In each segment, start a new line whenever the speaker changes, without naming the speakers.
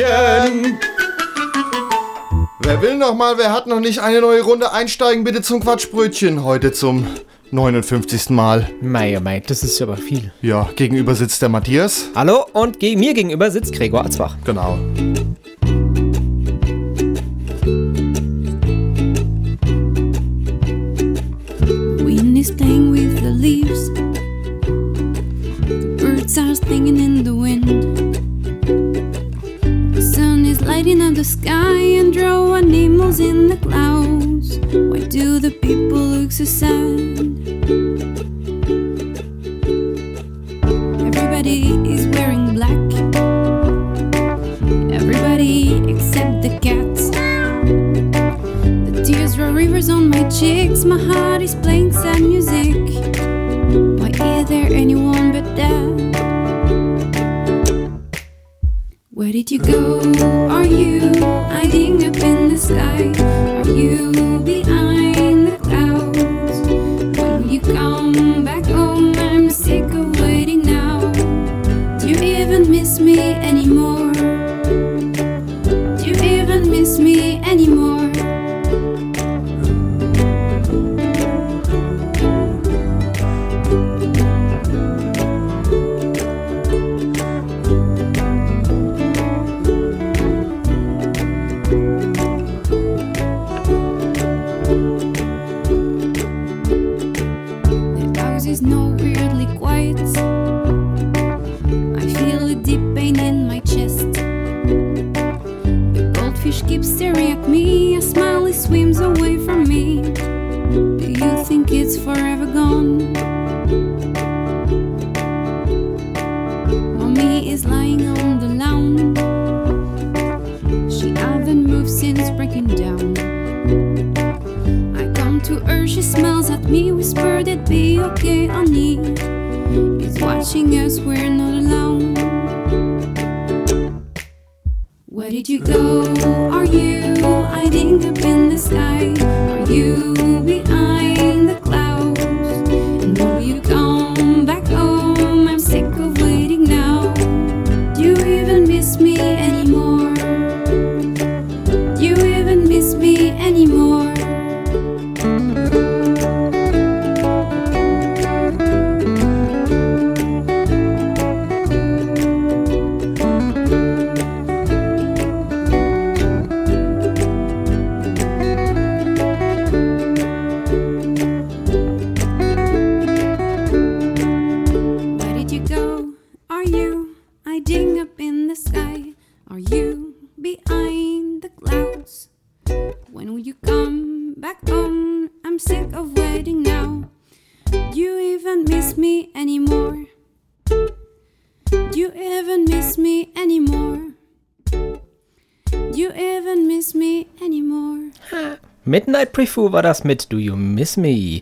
Quatschbrötchen.
Wer will noch mal, wer hat noch nicht eine neue Runde einsteigen, bitte zum Quatschbrötchen. Heute zum 59. Mal.
Mei, oh mei, das ist aber viel.
Ja, gegenüber sitzt der Matthias.
Hallo und ge mir gegenüber sitzt Gregor Atzbach.
Genau.
Wind is playing with the leaves. The birds are singing in the sky and draw animals in the clouds. Why do the people look so sad? Everybody is wearing black. Everybody except the cats. The tears draw rivers on my cheeks. My heart is playing sad music. Why is there anyone did you go? Are you hiding up in the sky? Are you away from me. Do you think it's forever gone? Mommy is lying on the lawn. She hasn't moved since breaking down. I come to her, she smiles at me, whispered it'd be okay, honey. It's watching us, we're not did you go? Are you hiding up in the sky? Are you behind
Preview war das mit Do You Miss Me?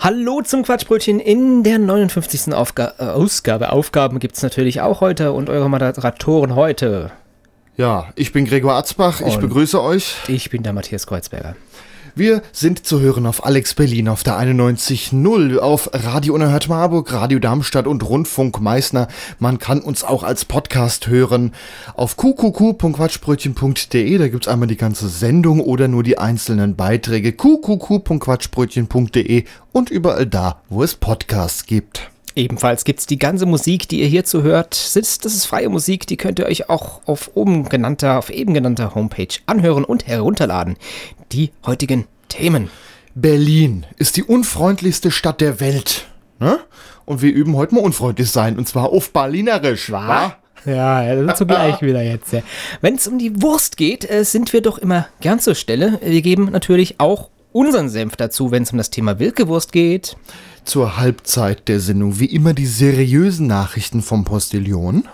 Hallo zum Quatschbrötchen in der 59. Aufga äh, Ausgabe. Aufgaben gibt's natürlich auch heute und eure Moderatoren heute.
Ja, ich bin Gregor Atzbach, ich
Und-
begrüße euch.
Ich bin der Matthias Kreuzberger.
Wir sind zu hören auf Alex Berlin auf der 91.0, auf Radio Unerhört Marburg, Radio Darmstadt und Rundfunk Meißner. Man kann uns auch als Podcast hören auf qqq.quatschbrötchen.de. Da gibt's einmal die ganze Sendung oder nur die einzelnen Beiträge. qqq.quatschbrötchen.de und überall da, wo es Podcasts gibt.
Ebenfalls gibt's die ganze Musik, die ihr hierzu hört. Das ist freie Musik, die könnt ihr euch auch auf oben genannter, auf eben genannter Homepage anhören und herunterladen. Die heutigen Themen.
Berlin ist die unfreundlichste Stadt der Welt. Ne? Und wir üben heute mal unfreundlich sein. Und zwar auf Berlinerisch, wa?
Ja, ja, dazu gleich wieder jetzt. Ja. Wenn es um die Wurst geht, äh, sind wir doch immer gern zur Stelle. Wir geben natürlich auch unseren Senf dazu, wenn es um das Thema Wilkewurst geht.
Zur Halbzeit der Sendung wie immer die seriösen Nachrichten vom Postillon.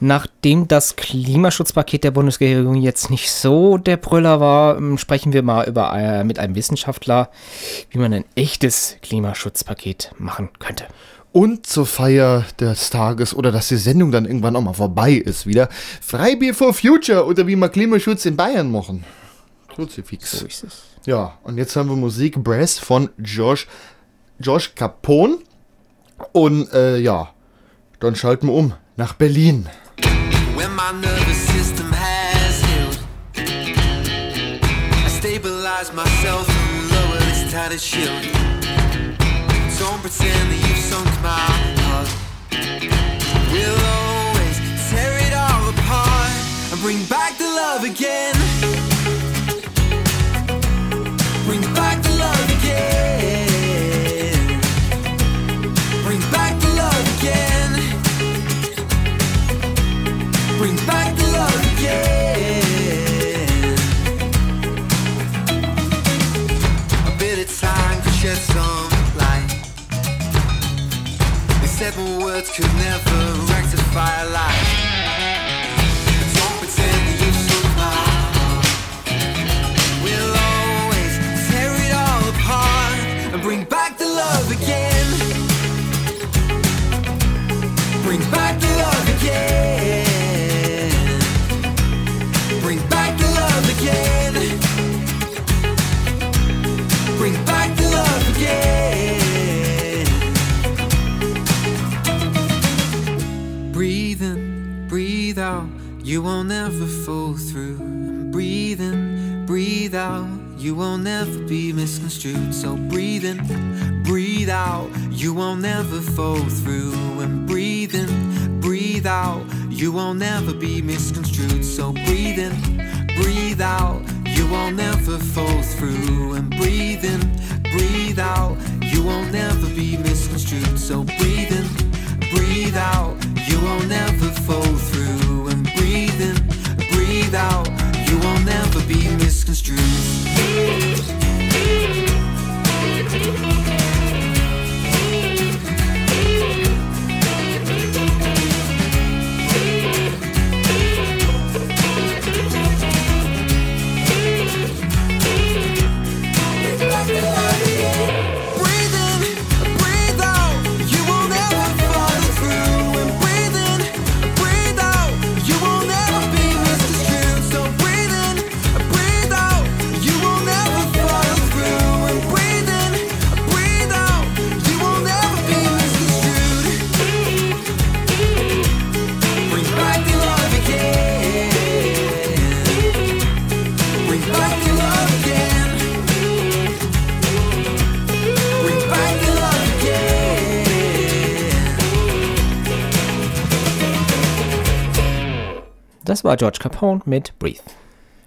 Nachdem das Klimaschutzpaket der Bundesregierung jetzt nicht so der Brüller war, ähm, sprechen wir mal über, äh, mit einem Wissenschaftler, wie man ein echtes Klimaschutzpaket machen könnte.
Und zur Feier des Tages oder dass die Sendung dann irgendwann auch mal vorbei ist wieder. Freibier for Future oder wie wir Klimaschutz in Bayern machen. Kruzifix.
So ist es.
Ja, und jetzt haben wir Musik Brass von Josh, Josh Capone. Und äh, ja, dann schalten wir um nach Berlin.
When my nervous system has
healed, I stabilize myself and lower this tattered shield. Don't pretend that you've sunk my heart. We'll always tear it all apart and bring back the love again. More words could never rectify a lie. You won't ever fall through. And Breathe in, breathe out. You won't never be misconstrued. So breathe in, breathe out. You will never fall through. And breathe in, breathe out. You won't never be misconstrued. So breathe in, breathe out. You won't never fall through. And breathe in, breathe out. You won't never be misconstrued. So breathe in, breathe out. You won't never fall through. Breathe in, breathe out. You will never be misconstrued.
Das war George Capone mit Breathe.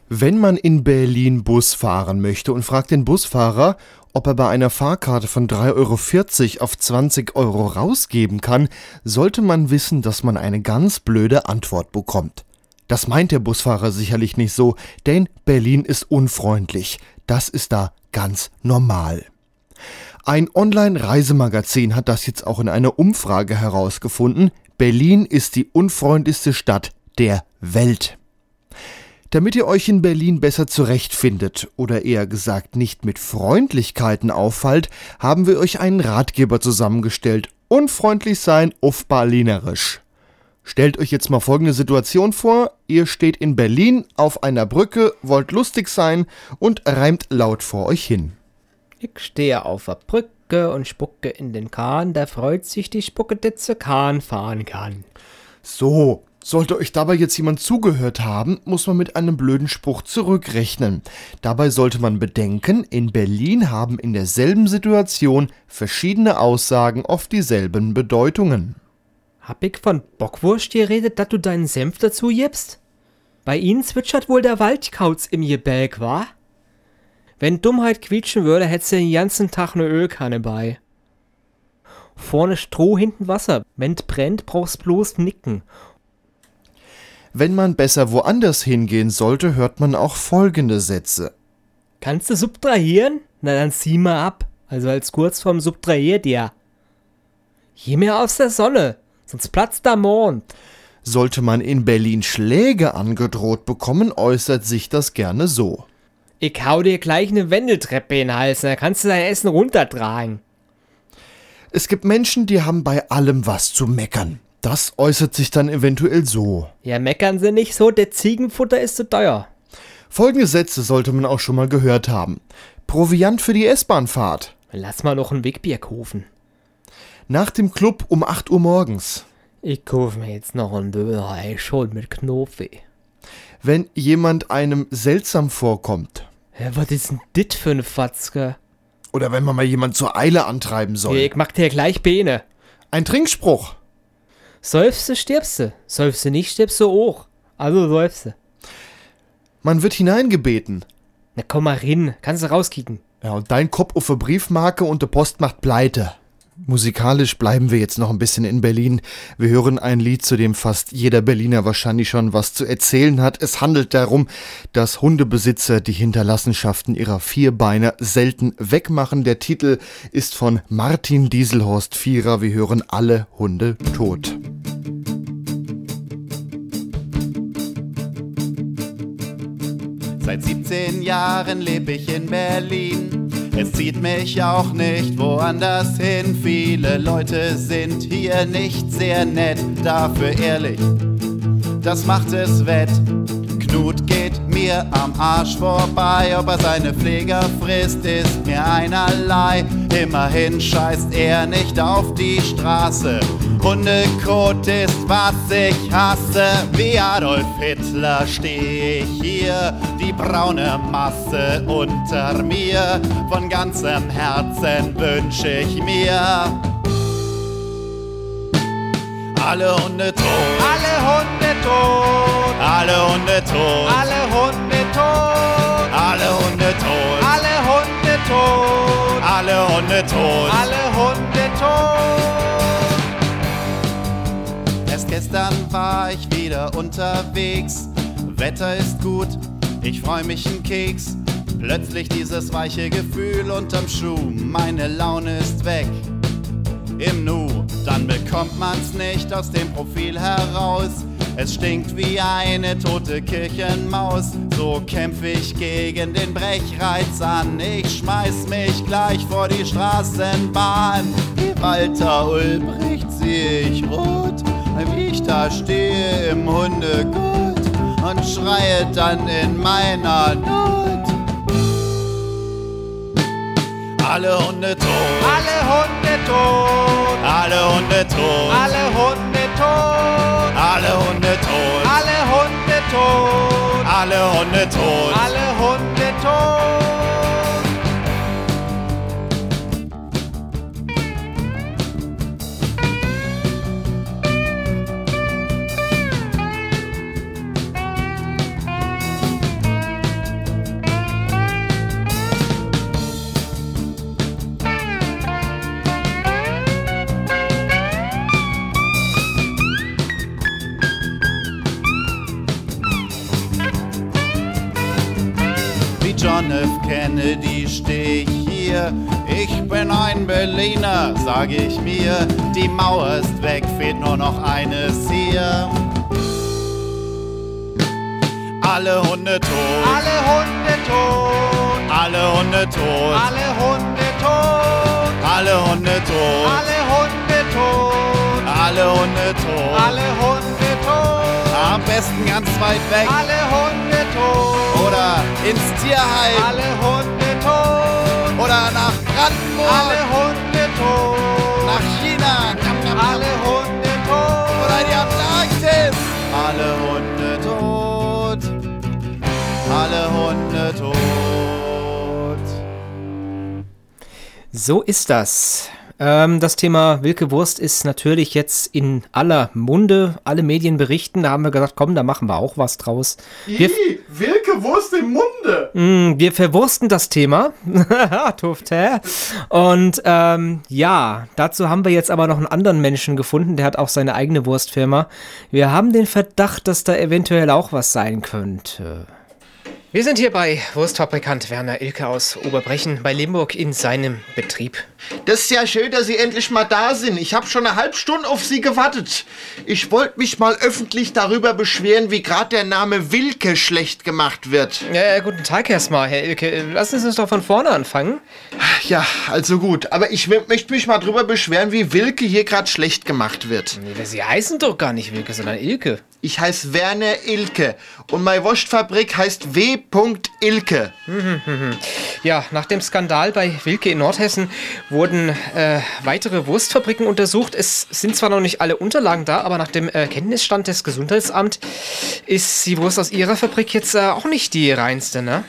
Wenn man in Berlin Bus fahren möchte und fragt den Busfahrer, ob er bei einer Fahrkarte von 3,40 Euro auf 20 Euro rausgeben kann, sollte man wissen, dass man eine ganz blöde Antwort bekommt. Das meint der Busfahrer sicherlich nicht so, denn Berlin ist unfreundlich. Das ist da ganz normal. Ein Online-Reisemagazin hat das jetzt auch in einer Umfrage herausgefunden. Berlin ist die unfreundlichste Stadt der Welt. Damit ihr euch in Berlin besser zurechtfindet oder eher gesagt nicht mit Freundlichkeiten auffallt, haben wir euch einen Ratgeber zusammengestellt. Unfreundlich sein auf Berlinerisch. Stellt euch jetzt mal folgende Situation vor. Ihr steht in Berlin auf einer Brücke, wollt lustig sein und reimt laut vor euch hin.
Ich stehe auf der Brücke und spucke in den Kahn, da freut sich die Spucke, der zur Kahn fahren kann.
So, sollte euch dabei jetzt jemand zugehört haben, muss man mit einem blöden Spruch zurückrechnen. Dabei sollte man bedenken, in Berlin haben in derselben Situation verschiedene Aussagen oft dieselben Bedeutungen.
Hab ich von Bockwurst geredet, dass du deinen Senf dazu gibst? Bei ihnen zwitschert wohl der Waldkauz im Gebälk, wa? Wenn Dummheit quietschen würde, hättest du den ganzen Tag ne Ölkanne bei. Vorne Stroh, hinten Wasser. Wenn's brennt, brauchst bloß nicken.
Wenn man besser woanders hingehen sollte, hört man auch folgende Sätze.
Kannst du subtrahieren? Na dann zieh mal ab. Also als kurz vorm Subtrahiert ja. Geh mir aus der Sonne, sonst platzt der Mond.
Sollte man in Berlin Schläge angedroht bekommen, äußert sich das gerne so.
Ich hau dir gleich ne Wendeltreppe in den Hals, dann kannst du dein Essen runtertragen.
Es gibt Menschen, die haben bei allem was zu meckern. Das äußert sich dann eventuell so.
Ja, meckern sie nicht so, der Ziegenfutter ist zu teuer.
Folgende Sätze sollte man auch schon mal gehört haben. Proviant für die S-Bahnfahrt.
Lass mal noch ein Wegbier kaufen.
Nach dem Club um 8 Uhr morgens.
Ich kauf mir jetzt noch ein Döner, schon mit Knofi.
Wenn jemand einem seltsam vorkommt.
Hä, was ist denn dit für eine Fatzke?
Oder wenn man mal jemand zur Eile antreiben soll.
Ich mach dir gleich Beine.
Ein Trinkspruch.
Säufst stirbst du. Säufst nicht, stirbst du auch. Also säufst
Man wird hineingebeten.
Na komm mal rein, kannst du rauskicken.
Ja, und dein Kopf auf eine Briefmarke und der Post macht pleite. Musikalisch bleiben wir jetzt noch ein bisschen in Berlin. Wir hören ein Lied, zu dem fast jeder Berliner wahrscheinlich schon was zu erzählen hat. Es handelt darum, dass Hundebesitzer die Hinterlassenschaften ihrer Vierbeiner selten wegmachen. Der Titel ist von Martin Dieselhorst Vierer. Wir hören alle Hunde tot.
Seit 17 Jahren lebe ich in Berlin. Es zieht mich auch nicht woanders hin. Viele Leute sind hier nicht sehr nett, dafür ehrlich. Das macht es wett. Knut geht mir am Arsch vorbei, ob er seine Pfleger frisst, ist mir einerlei. Immerhin scheißt er nicht auf die Straße. Hundekot ist, was ich hasse. Wie Adolf Hitler steh ich hier, die braune Masse unter mir. Von ganzem Herzen wünsch ich mir. Alle Hunde tot. Alle Hunde tot. Alle Hunde tot. Alle Hunde tot. Alle Hunde tot. Alle Hunde tot. Alle Hunde tot. Alle Hunde tot. Erst gestern war ich wieder unterwegs. Wetter ist gut, ich freu mich einen Keks. Plötzlich dieses weiche Gefühl unterm Schuh. Meine Laune ist weg im Nu. Dann bekommt man's nicht aus dem Profil heraus. Es stinkt wie eine tote Kirchenmaus. So kämpf ich gegen den Brechreiz an. Ich schmeiß mich gleich vor die Straßenbahn. Wie Walter Ulbricht sehe ich rot, wie ich da stehe im Hundegut und schreie dann in meiner Not. Alle Hunde tot. Alle Hunde tot. Alle Hunde tot. Alle Hunde tot. Alle Hunde tot. Alle Hunde tot. Alle Hunde tot. Alle Hunde tot. F. Kennedy steh ich hier. Ich bin ein Berliner, sag ich mir. Die Mauer ist weg, fehlt nur noch eines hier. Alle Hunde tot. Alle Hunde tot. Alle Hunde tot. Alle Hunde tot. Alle Hunde tot. Alle Hunde tot. Alle Hunde tot. Alle Hunde besten ganz weit weg. Alle Hunde tot. Oder ins Tierheim. Alle Hunde tot. Oder nach Brandenburg. Alle Hunde tot. Nach China. Nam, nam, nam. Alle Hunde tot. Oder die Antarktis. Alle Hunde tot. Alle Hunde tot.
So ist das. Ähm, das Thema Wilke Wurst ist natürlich jetzt in aller Munde. Alle Medien berichten. Da haben wir gesagt, komm, da machen wir auch was draus. Wir,
Wilke Wurst im Munde.
mh, wir verwursten das Thema. Tuft, hä? Und ähm, ja, dazu haben wir jetzt aber noch einen anderen Menschen gefunden. Der hat auch seine eigene Wurstfirma. Wir haben den Verdacht, dass da eventuell auch was sein könnte. Wir sind hier bei Wurstfabrikant Werner Ilke aus Oberbrechen bei Limburg in seinem Betrieb.
Das ist ja schön, dass Sie endlich mal da sind. Ich habe schon eine halbe Stunde auf Sie gewartet. Ich wollte mich mal öffentlich darüber beschweren, wie gerade der Name Wilke schlecht gemacht wird.
Ja, guten Tag erstmal, Herr Ilke. Lassen Sie uns doch von vorne anfangen.
Ja, also gut. Aber ich möchte mich mal darüber beschweren, wie Wilke hier gerade schlecht gemacht wird.
Nee, Sie heißen doch gar nicht Wilke, sondern Ilke.
Ich heiße Werner Ilke und meine Wurstfabrik heißt W.
W.Ilke.
Ja, nach dem Skandal bei Wilke in Nordhessen wurden äh, weitere Wurstfabriken untersucht. Es sind zwar noch nicht alle Unterlagen da, aber nach dem äh, Kenntnisstand des Gesundheitsamts ist die Wurst aus ihrer Fabrik jetzt äh, auch nicht die reinste. Ne?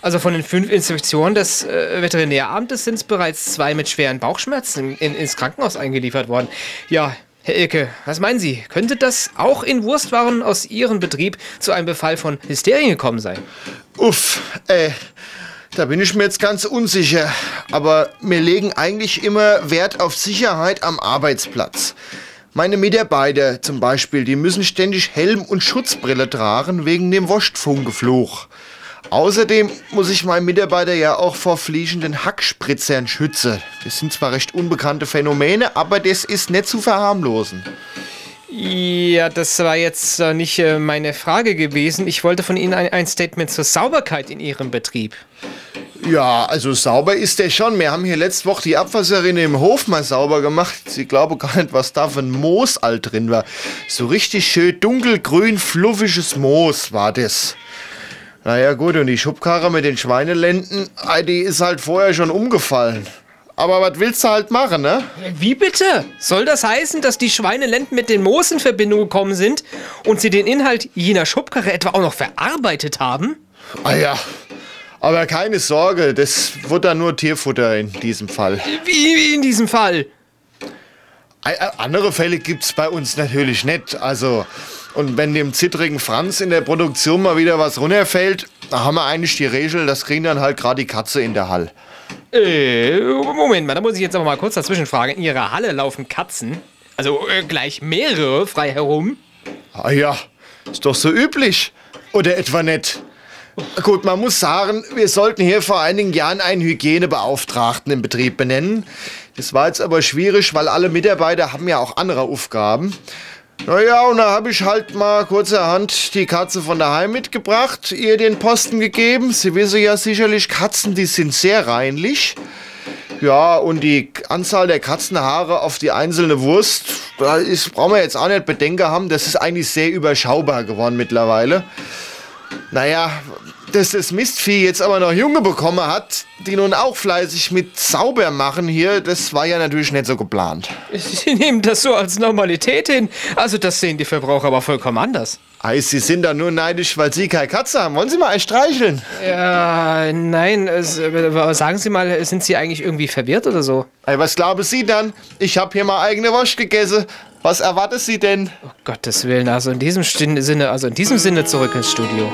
Also von den fünf Inspektionen des äh, Veterinäramtes sind es bereits zwei mit schweren Bauchschmerzen in, ins Krankenhaus eingeliefert worden. Ja, Herr Ilke, was meinen Sie? Könnte das auch in Wurstwaren aus Ihrem Betrieb zu einem Befall von Hysterien gekommen sein?
Uff, äh, da bin ich mir jetzt ganz unsicher. Aber wir legen eigentlich immer Wert auf Sicherheit am Arbeitsplatz. Meine Mitarbeiter zum Beispiel, die müssen ständig Helm und Schutzbrille tragen wegen dem Wurstfunkefluch. Außerdem muss ich meinen Mitarbeiter ja auch vor fliegenden Hackspritzern schützen. Das sind zwar recht unbekannte Phänomene, aber das ist nicht zu verharmlosen.
Ja, das war jetzt äh, nicht äh, meine Frage gewesen. Ich wollte von Ihnen ein, ein Statement zur Sauberkeit in Ihrem Betrieb.
Ja, also sauber ist der schon. Wir haben hier letzte Woche die Abwasserrinne im Hof mal sauber gemacht. Sie glauben gar nicht, was da für ein Moos all drin war. So richtig schön dunkelgrün, fluffiges Moos war das. Naja gut, und die Schubkarre mit den Schweinelenden, die ist halt vorher schon umgefallen. Aber was willst du halt machen, ne?
Wie bitte? Soll das heißen, dass die Schweinelenden mit den Moos in Verbindung gekommen sind und sie den Inhalt jener Schubkarre etwa auch noch verarbeitet haben?
Ah ja, aber keine Sorge, das wird dann nur Tierfutter in diesem Fall.
Wie, wie in diesem Fall?
Ä- ä- Andere Fälle gibt's bei uns natürlich nicht. Also, und wenn dem zittrigen Franz in der Produktion mal wieder was runterfällt, da haben wir eigentlich die Regel, das kriegen dann halt gerade die Katze in der Hall.
Äh, Moment mal, da muss ich jetzt aber mal kurz dazwischen fragen. In Ihrer Halle laufen Katzen, also äh, gleich mehrere frei herum.
Ah ja, ist doch so üblich. Oder etwa nicht? Gut, man muss sagen, wir sollten hier vor einigen Jahren einen Hygienebeauftragten im Betrieb benennen. Das war jetzt aber schwierig, weil alle Mitarbeiter haben ja auch andere Aufgaben. Naja, und da habe ich halt mal kurzerhand die Katze von daheim mitgebracht, ihr den Posten gegeben. Sie wissen ja sicherlich, Katzen, die sind sehr reinlich. Ja, und die Anzahl der Katzenhaare auf die einzelne Wurst, da brauchen wir jetzt auch nicht Bedenken haben, das ist eigentlich sehr überschaubar geworden mittlerweile. Naja, dass das Mistvieh jetzt aber noch Junge bekommen hat, die nun auch fleißig mit sauber machen hier, das war ja natürlich nicht so geplant.
Sie nehmen das so als Normalität hin. Also das sehen die Verbraucher aber vollkommen anders.
Ei, Sie sind da nur neidisch, weil Sie keine Katze haben. Wollen Sie mal einen streicheln?
Ja, nein, es, äh, sagen Sie mal, sind Sie eigentlich irgendwie verwirrt oder so?
Ei, was glauben Sie dann? Ich hab hier mal eigene Wurst gegessen. Was erwartet Sie denn?
Gottes Willen, also in diesem Sinne, also in diesem Sinne zurück ins Studio.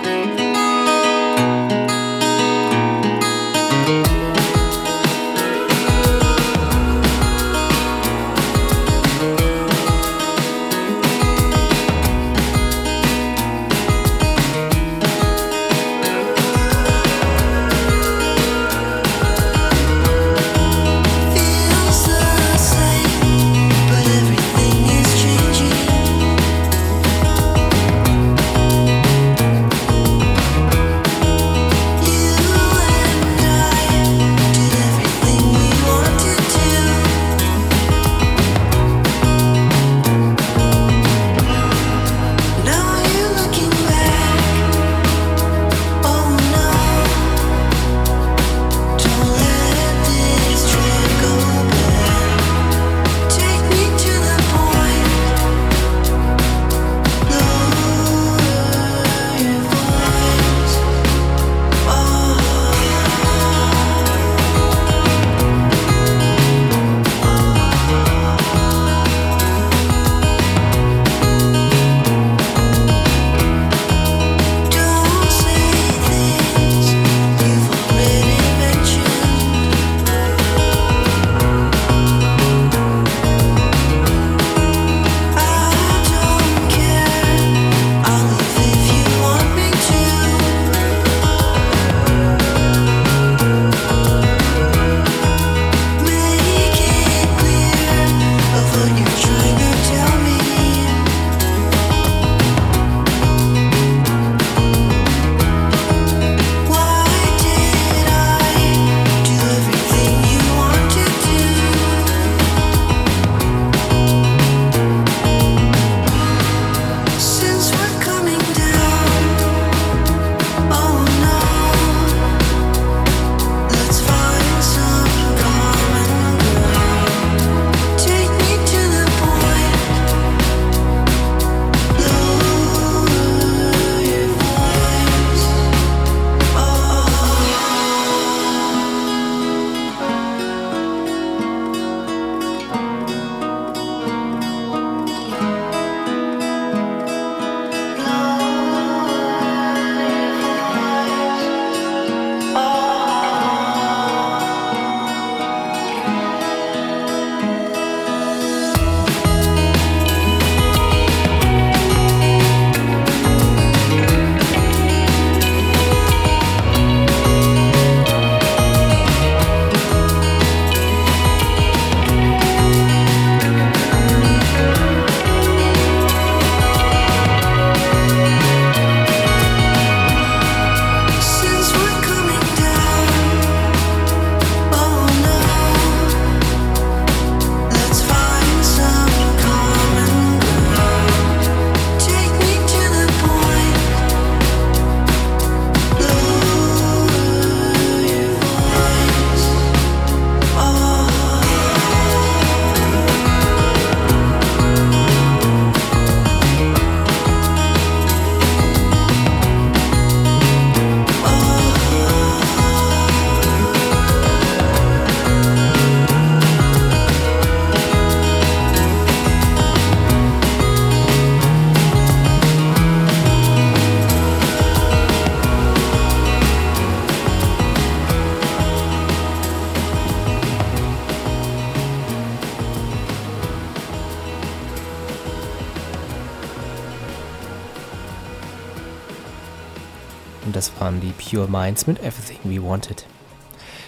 Pure Minds mit Everything We Wanted.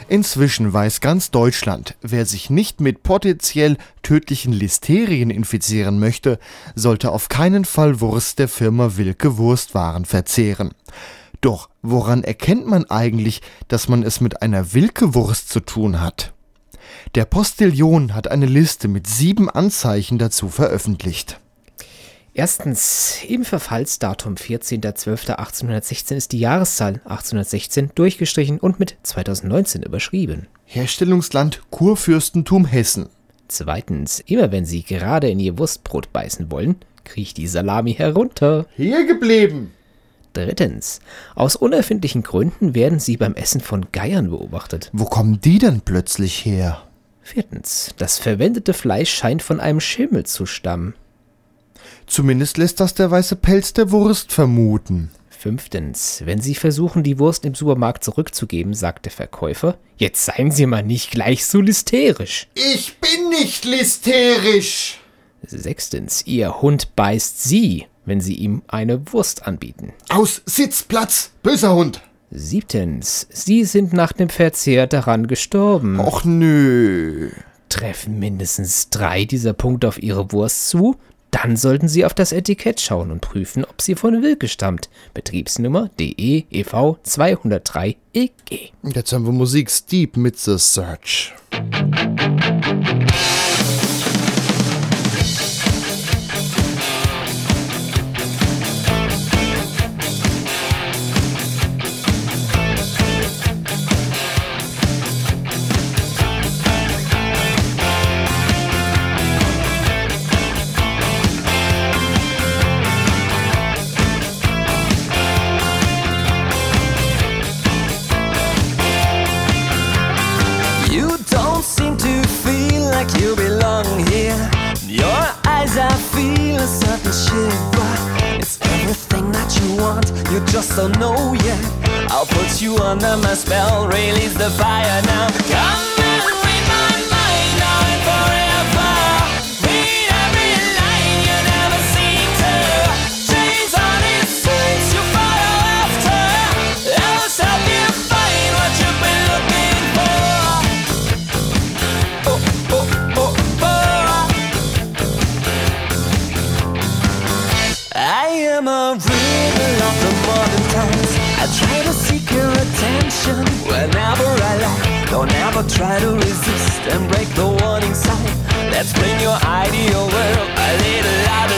Inzwischen weiß ganz Deutschland, wer sich nicht mit potenziell tödlichen Listerien infizieren möchte, sollte auf keinen Fall Wurst der Firma Wilke Wurstwaren verzehren. Doch woran erkennt man eigentlich, dass man es mit einer Wilke-Wurst zu tun hat? Der Postillion hat eine Liste mit sieben Anzeichen dazu veröffentlicht.
Erstens, im Verfallsdatum 14.12.1816 ist die Jahreszahl 1816 durchgestrichen und mit 2019 überschrieben.
Herstellungsland Kurfürstentum Hessen.
Zweitens, immer wenn Sie gerade in Ihr Wurstbrot beißen wollen, kriecht die Salami herunter.
Hier geblieben.
Drittens, aus unerfindlichen Gründen werden Sie beim Essen von Geiern beobachtet.
Wo kommen die denn plötzlich her?
Viertens, das verwendete Fleisch scheint von einem Schimmel zu stammen.
Zumindest lässt das der weiße Pelz der Wurst vermuten.
Fünftens, wenn Sie versuchen, die Wurst im Supermarkt zurückzugeben, sagt der Verkäufer, jetzt seien Sie mal nicht gleich so lysterisch.
Ich bin nicht listerisch.
Sechstens, Ihr Hund beißt Sie, wenn Sie ihm eine Wurst anbieten.
Aus Sitzplatz, böser Hund.
Siebtens, Sie sind nach dem Verzehr daran gestorben.
Och nö.
Treffen mindestens drei dieser Punkte auf Ihre Wurst zu, dann sollten Sie auf das Etikett schauen und prüfen, ob sie von Wilke stammt. Betriebsnummer DE EV 203 EG.
Jetzt haben wir Musik Steep mit The Search.
You you just don't know yet. I'll put you under my spell, release the fire now. Come whenever I. Don't ever try to resist and break the warning sign. Let's bring your ideal world a little out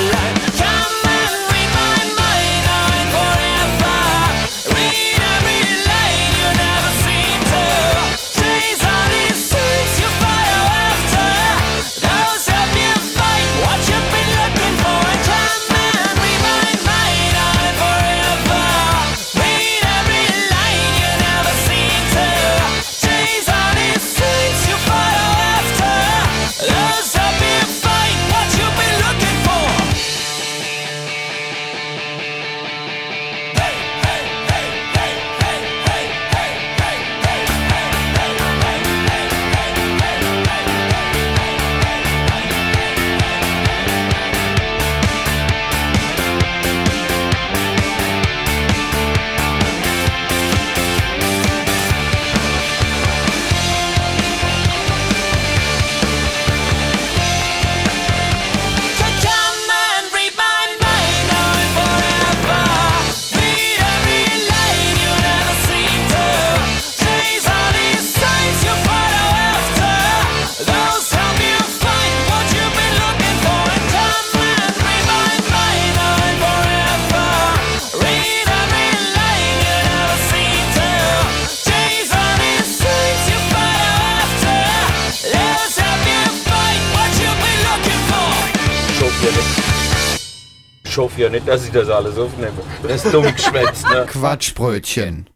nicht, dass ich das alles aufnehme. Das ist dumm geschwätzt, ne?
Quatschbrötchen.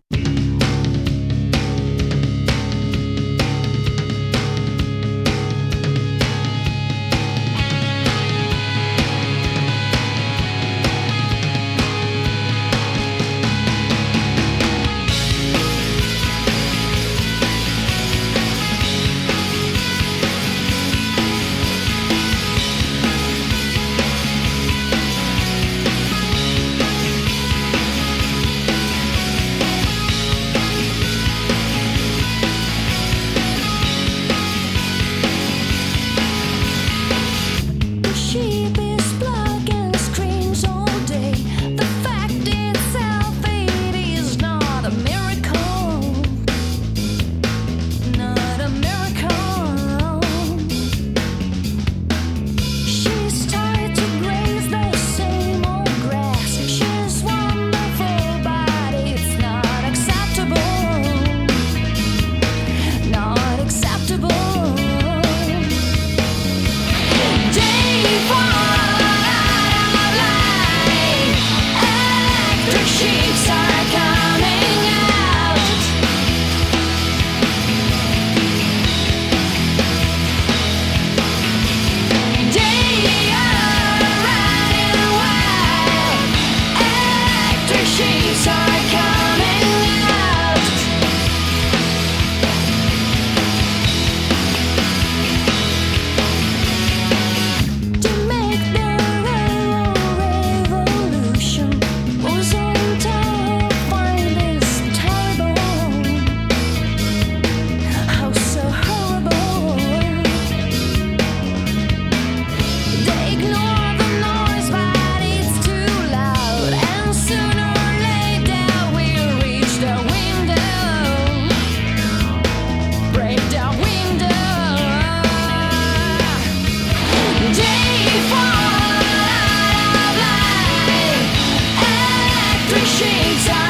desire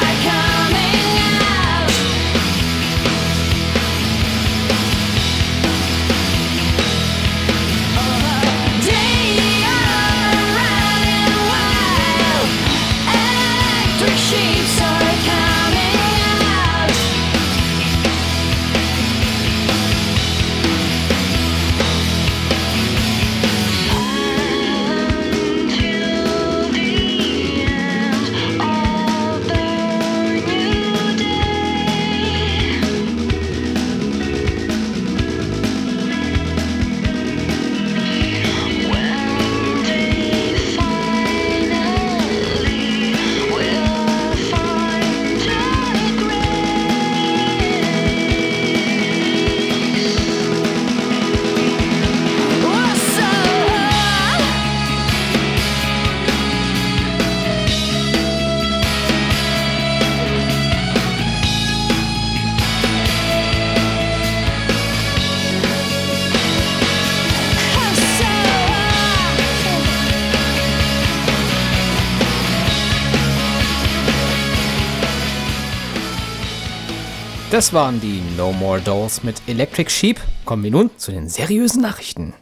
Das waren die No More Dolls mit Electric Sheep. Kommen wir nun zu den seriösen Nachrichten.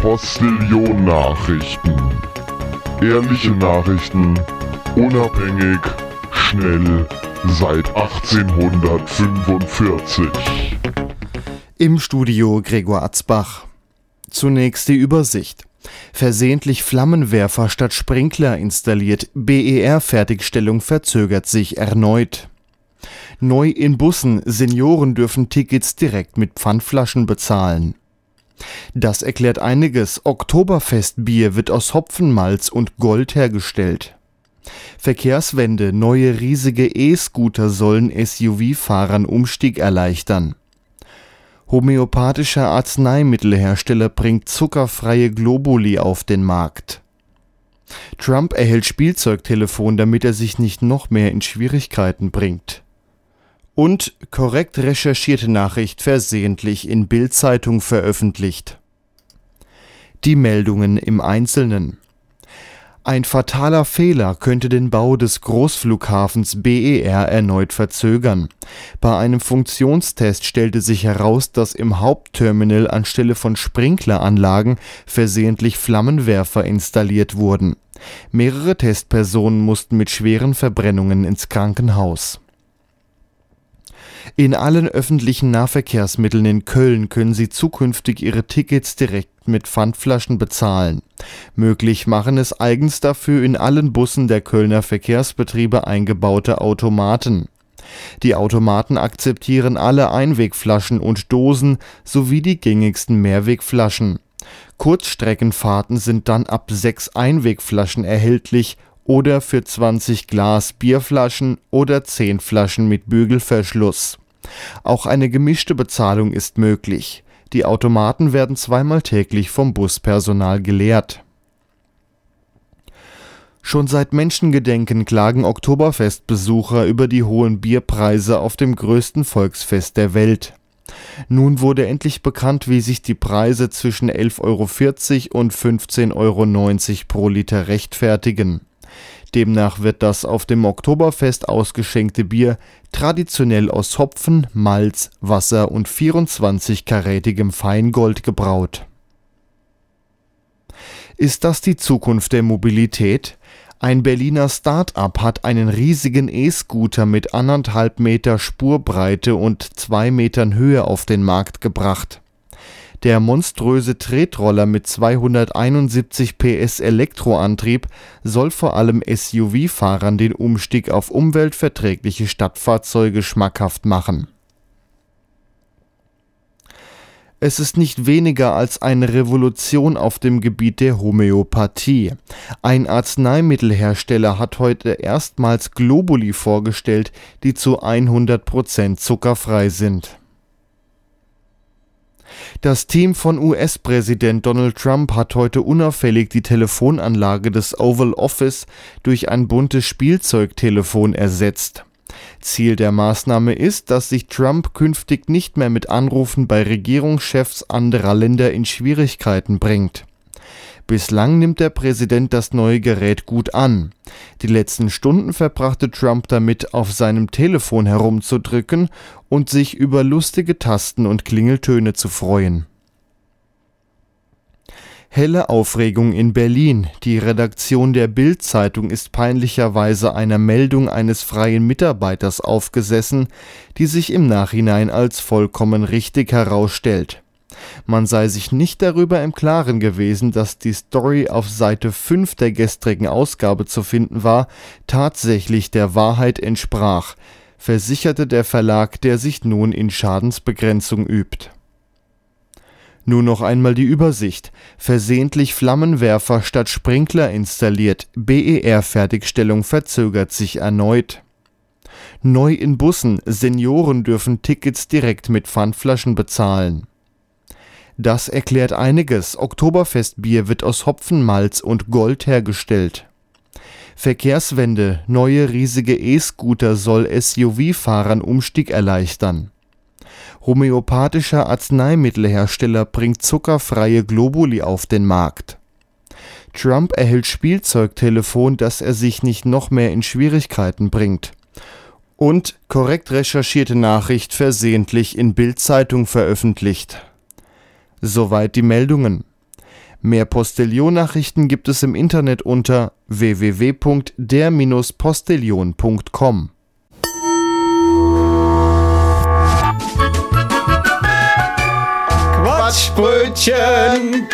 Postillon-Nachrichten. Ehrliche Nachrichten, unabhängig, schnell, seit 1845.
Im Studio Gregor Atzbach. Zunächst die Übersicht. Versehentlich Flammenwerfer statt Sprinkler installiert. BER-Fertigstellung verzögert sich erneut. Neu in Bussen. Senioren dürfen Tickets direkt mit Pfandflaschen bezahlen. Das erklärt einiges. Oktoberfestbier wird aus Hopfenmalz und Gold hergestellt. Verkehrswende. Neue riesige E-Scooter sollen SUV-Fahrern Umstieg erleichtern. Homöopathischer Arzneimittelhersteller bringt zuckerfreie Globuli auf den Markt. Trump erhält Spielzeugtelefon, damit er sich nicht noch mehr in Schwierigkeiten bringt. Und korrekt recherchierte Nachricht versehentlich in Bildzeitung veröffentlicht. Die Meldungen im Einzelnen. Ein fataler Fehler könnte den Bau des Großflughafens BER erneut verzögern. Bei einem Funktionstest stellte sich heraus, dass im Hauptterminal anstelle von Sprinkleranlagen versehentlich Flammenwerfer installiert wurden. Mehrere Testpersonen mussten mit schweren Verbrennungen ins Krankenhaus. In allen öffentlichen Nahverkehrsmitteln in Köln können Sie zukünftig Ihre Tickets direkt mit Pfandflaschen bezahlen. Möglich machen es eigens dafür in allen Bussen der Kölner Verkehrsbetriebe eingebaute Automaten. Die Automaten akzeptieren alle Einwegflaschen und Dosen sowie die gängigsten Mehrwegflaschen. Kurzstreckenfahrten sind dann ab sechs Einwegflaschen erhältlich oder für 20 Glas Bierflaschen oder 10 Flaschen mit Bügelverschluss. Auch eine gemischte Bezahlung ist möglich. Die Automaten werden zweimal täglich vom Buspersonal geleert. Schon seit Menschengedenken klagen Oktoberfestbesucher über die hohen Bierpreise auf dem größten Volksfest der Welt. Nun wurde endlich bekannt, wie sich die Preise zwischen 11,40 Euro und 15,90 Euro pro Liter rechtfertigen. Demnach wird das auf dem Oktoberfest ausgeschenkte Bier traditionell aus Hopfen, Malz, Wasser und 24-karätigem Feingold gebraut. Ist das die Zukunft der Mobilität? Ein Berliner Start-up hat einen riesigen E-Scooter mit anderthalb Meter Spurbreite und zwei Metern Höhe auf den Markt gebracht. Der monströse Tretroller mit 271 PS Elektroantrieb soll vor allem SUV-Fahrern den Umstieg auf umweltverträgliche Stadtfahrzeuge schmackhaft machen. Es ist nicht weniger als eine Revolution auf dem Gebiet der Homöopathie. Ein Arzneimittelhersteller hat heute erstmals Globuli vorgestellt, die zu 100% zuckerfrei sind. Das Team von US-Präsident Donald Trump hat heute unauffällig die Telefonanlage des Oval Office durch ein buntes Spielzeugtelefon ersetzt. Ziel der Maßnahme ist, dass sich Trump künftig nicht mehr mit Anrufen bei Regierungschefs anderer Länder in Schwierigkeiten bringt. Bislang nimmt der Präsident das neue Gerät gut an. Die letzten Stunden verbrachte Trump damit, auf seinem Telefon herumzudrücken und sich über lustige Tasten und Klingeltöne zu freuen. Helle Aufregung in Berlin. Die Redaktion der Bild-Zeitung ist peinlicherweise einer Meldung eines freien Mitarbeiters aufgesessen, die sich im Nachhinein als vollkommen richtig herausstellt. Man sei sich nicht darüber im Klaren gewesen, dass die Story auf Seite 5 der gestrigen Ausgabe zu finden war, tatsächlich der Wahrheit entsprach, versicherte der Verlag, der sich nun in Schadensbegrenzung übt. Nur noch einmal die Übersicht. Versehentlich Flammenwerfer statt Sprinkler installiert. BER-Fertigstellung verzögert sich erneut. Neu in Bussen. Senioren dürfen Tickets direkt mit Pfandflaschen bezahlen. Das erklärt einiges. Oktoberfestbier wird aus Hopfenmalz und Gold hergestellt. Verkehrswende. Neue riesige E-Scooter soll SUV-Fahrern Umstieg erleichtern. Homöopathischer Arzneimittelhersteller bringt zuckerfreie Globuli auf den Markt. Trump erhält Spielzeugtelefon, dass er sich nicht noch mehr in Schwierigkeiten bringt. Und korrekt recherchierte Nachricht versehentlich in Bildzeitung veröffentlicht. Soweit die Meldungen. Mehr Postillon-Nachrichten gibt es im Internet unter www.der-postillon.com.
Quatschbrötchen!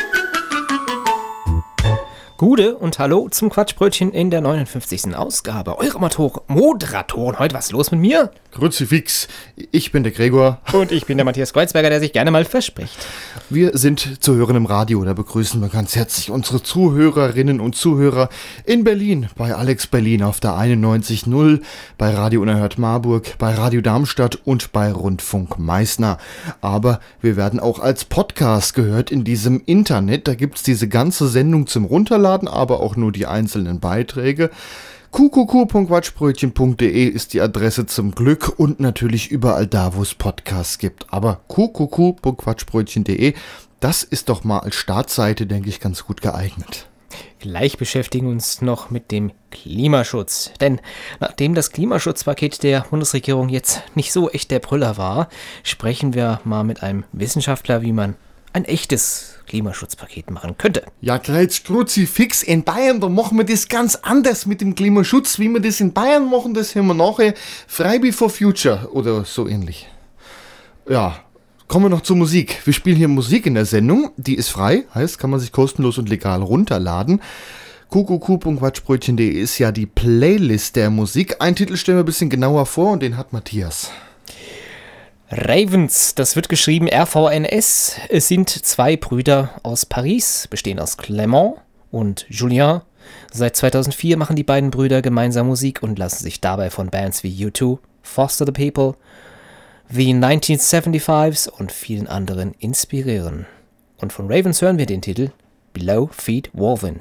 Gude und hallo zum Quatschbrötchen in der 59. Ausgabe. Eure Moderatoren. Heute was los mit mir?
Kruzifix, ich bin der Gregor.
Und ich bin der Matthias Kreuzberger, der sich gerne mal verspricht.
Wir sind zu hören im Radio. Da begrüßen wir ganz herzlich unsere Zuhörerinnen und Zuhörer in Berlin, bei Alex Berlin auf der 91.0, bei Radio Unerhört Marburg, bei Radio Darmstadt und bei Rundfunk Meißner. Aber wir werden auch als Podcast gehört in diesem Internet. Da gibt's diese ganze Sendung zum Runterladen, aber auch nur die einzelnen Beiträge. qqq.quatschbrötchen.de ist die Adresse zum Glück und natürlich überall da, wo es Podcasts gibt. Aber qqq.quatschbrötchen.de, das ist doch mal als Startseite, denke ich, ganz gut geeignet.
Gleich beschäftigen wir uns noch mit dem Klimaschutz. Denn nachdem das Klimaschutzpaket der Bundesregierung jetzt nicht so echt der Brüller war, sprechen wir mal mit einem Wissenschaftler, wie man ein echtes Klimaschutzpaket machen könnte.
Ja, Kreuz Kruzifix, in Bayern, da machen wir das ganz anders mit dem Klimaschutz. Wie wir das in Bayern machen, das haben wir nachher Freibier for Future oder so ähnlich. Ja, kommen wir noch zur Musik. Wir spielen hier Musik in der Sendung. Die ist frei, heißt, kann man sich kostenlos und legal runterladen. qqq.quatschbrötchen.de ist ja die Playlist der Musik. Einen Titel stellen wir ein bisschen genauer vor und den hat Matthias.
Ravens, das wird geschrieben RVNS. Es sind zwei Brüder aus Paris, bestehen aus Clement und Julien. Seit 2004 machen die beiden Brüder gemeinsam Musik und lassen sich dabei von Bands wie U2, Foster the People, The 1975s und vielen anderen inspirieren. Und von Ravens hören wir den Titel Below Feet Woven.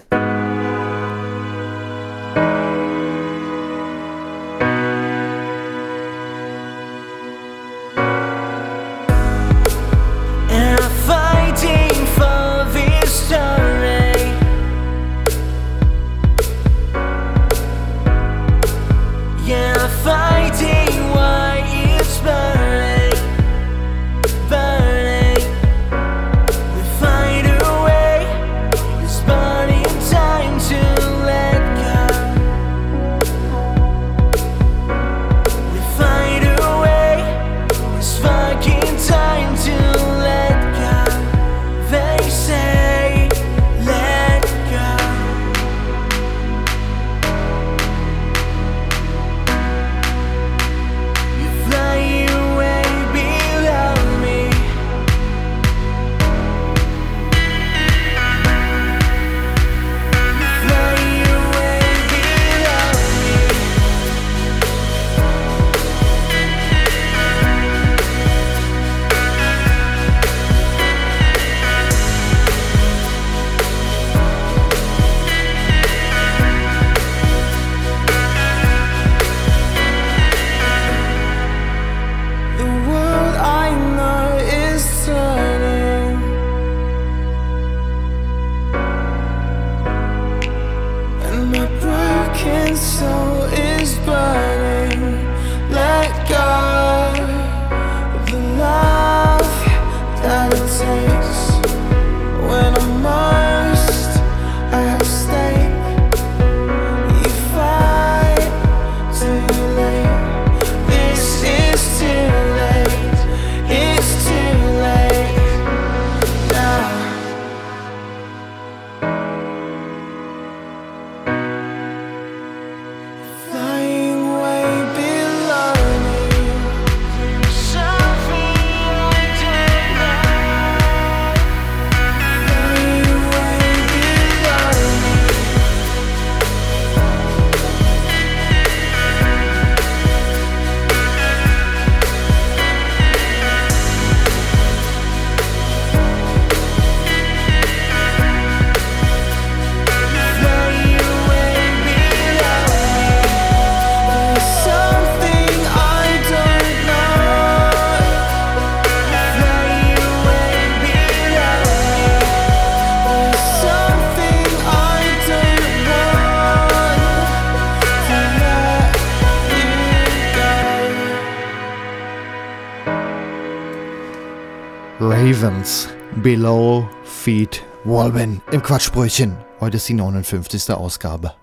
Ravens. Below Feet Walben. Im Quatschbrötchen. Heute ist die 59. Ausgabe.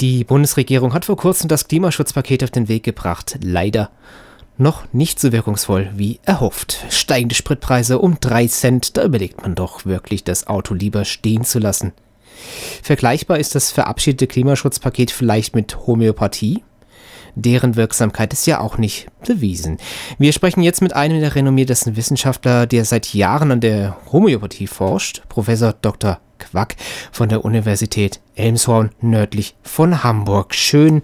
Die Bundesregierung hat vor kurzem das Klimaschutzpaket auf den Weg gebracht. Leider noch nicht so wirkungsvoll wie erhofft. Steigende Spritpreise um 3 Cent, da überlegt man doch wirklich, das Auto lieber stehen zu lassen. Vergleichbar ist das verabschiedete Klimaschutzpaket vielleicht mit Homöopathie? Deren Wirksamkeit ist ja auch nicht bewiesen. Wir sprechen jetzt mit einem der renommiertesten Wissenschaftler, der seit Jahren an der Homöopathie forscht, Professor Dr. Quack von der Universität Elmshorn nördlich von Hamburg. Schönen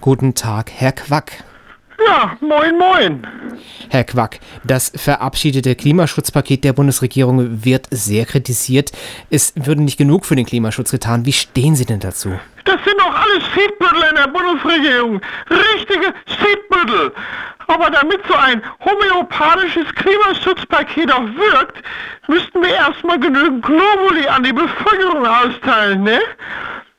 guten Tag, Herr Quack.
Ja, moin, moin.
Herr Quack, das verabschiedete Klimaschutzpaket der Bundesregierung wird sehr kritisiert. Es würde nicht genug für den Klimaschutz getan. Wie stehen Sie denn dazu?
Das sind doch alles Seedbüttel in der Bundesregierung. Richtige Seedbüttel. Aber damit so ein homöopathisches Klimaschutzpaket auch wirkt, müssten wir erstmal genügend Globuli an die Bevölkerung austeilen, ne?